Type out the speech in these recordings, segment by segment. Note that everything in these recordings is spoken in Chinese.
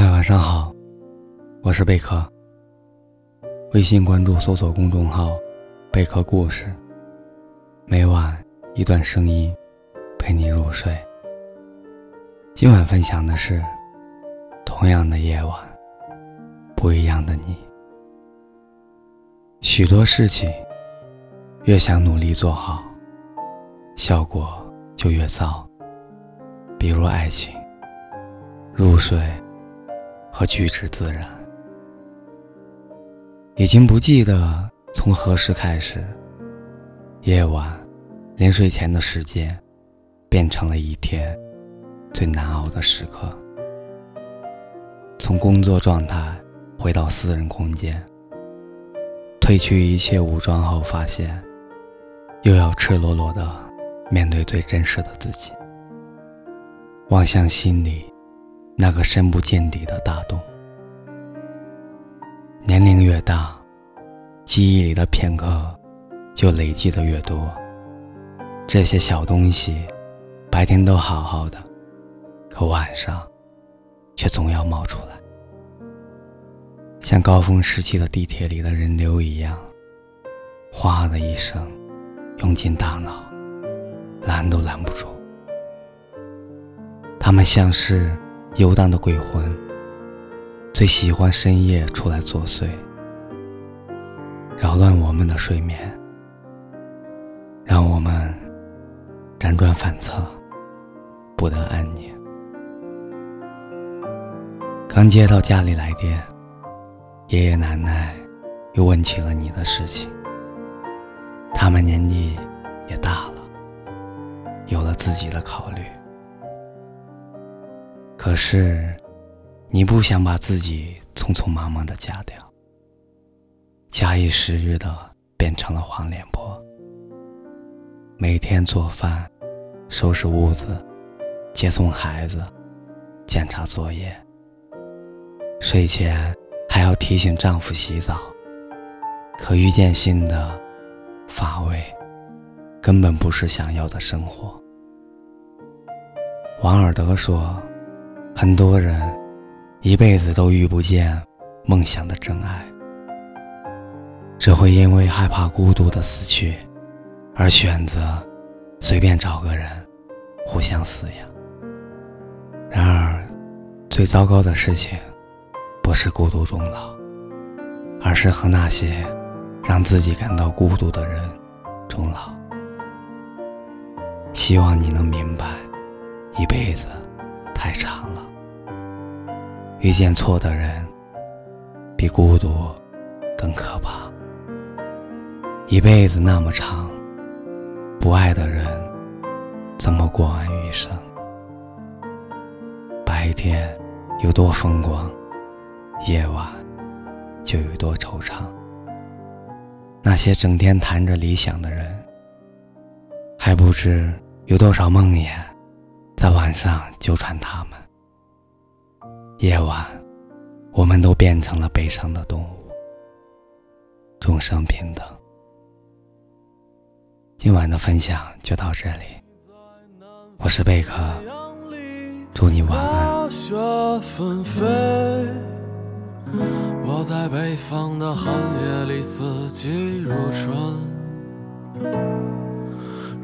嗨，晚上好，我是贝壳。微信关注搜索公众号“贝壳故事”，每晚一段声音陪你入睡。今晚分享的是：同样的夜晚，不一样的你。许多事情，越想努力做好，效果就越糟。比如爱情，入睡。和举止自然，已经不记得从何时开始，夜晚临睡前的时间，变成了一天最难熬的时刻。从工作状态回到私人空间，褪去一切武装后，发现又要赤裸裸的面对最真实的自己，望向心里。那个深不见底的大洞。年龄越大，记忆里的片刻就累积的越多。这些小东西，白天都好好的，可晚上却总要冒出来，像高峰时期的地铁里的人流一样，哗的一声涌进大脑，拦都拦不住。他们像是。游荡的鬼魂，最喜欢深夜出来作祟，扰乱我们的睡眠，让我们辗转反侧，不得安宁。刚接到家里来电，爷爷奶奶又问起了你的事情。他们年纪也大了，有了自己的考虑。可是，你不想把自己匆匆忙忙的嫁掉，假以时日的变成了黄脸婆。每天做饭、收拾屋子、接送孩子、检查作业，睡前还要提醒丈夫洗澡。可遇见新的乏味，根本不是想要的生活。王尔德说。很多人一辈子都遇不见梦想的真爱，只会因为害怕孤独的死去，而选择随便找个人互相饲养。然而，最糟糕的事情不是孤独终老，而是和那些让自己感到孤独的人终老。希望你能明白，一辈子太长。遇见错的人，比孤独更可怕。一辈子那么长，不爱的人怎么过完余生？白天有多风光，夜晚就有多惆怅。那些整天谈着理想的人，还不知有多少梦魇在晚上纠缠他们。夜晚，我们都变成了悲伤的动物。众生平等。今晚的分享就到这里，我是贝壳，祝你晚安。我在北方的寒夜里，四季如春。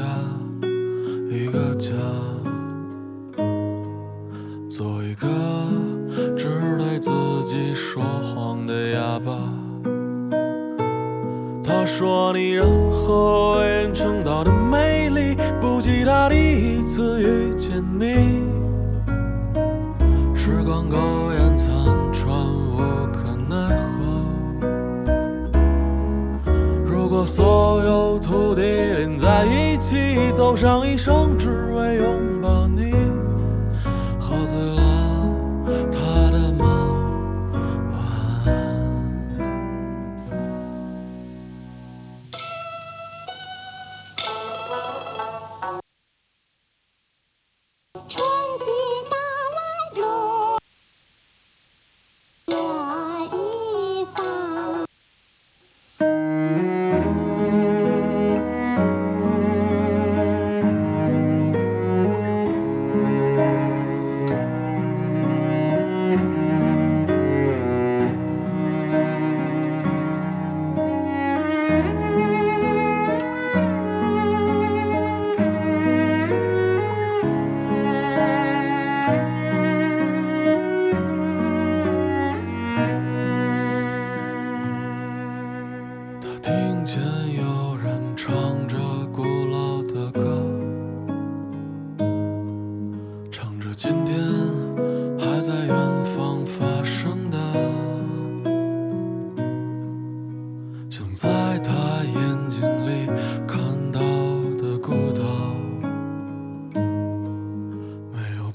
家一个家，做一个只对自己说谎的哑巴。他说你任何为人称道的美丽，不及他第一次遇见你。和所有土地连在一起，走上一生，只为拥抱你。何醉了